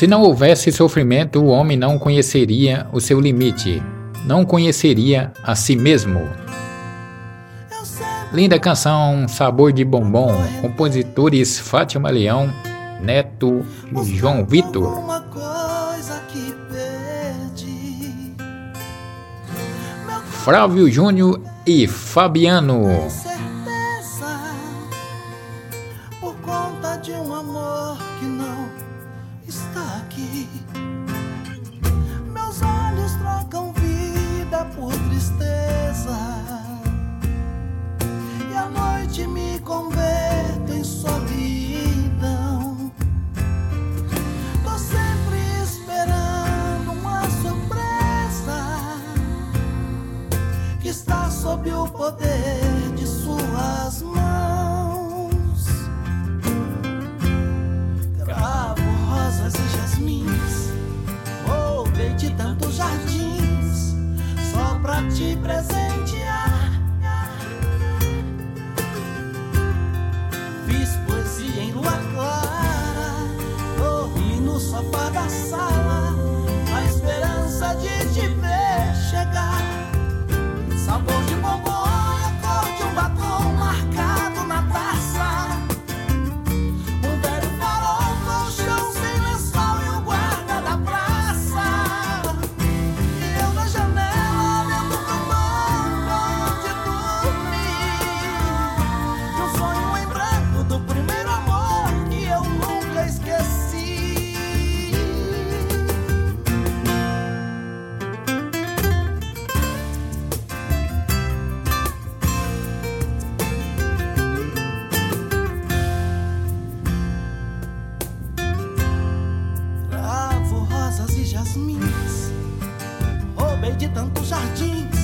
Se não houvesse sofrimento, o homem não conheceria o seu limite, não conheceria a si mesmo. Linda canção, Sabor de Bombom, compositores Fátima Leão, Neto e João Vitor. Flávio Júnior e Fabiano. de tantos jardins, só pra te presentear. Fiz poesia em lua clara, corri no sofá da sala. de tantos jardins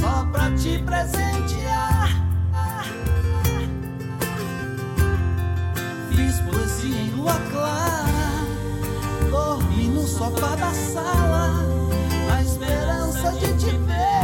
só pra te presentear. Fiz poesia em lua clara, dormi no sofá da sala, na esperança de te ver.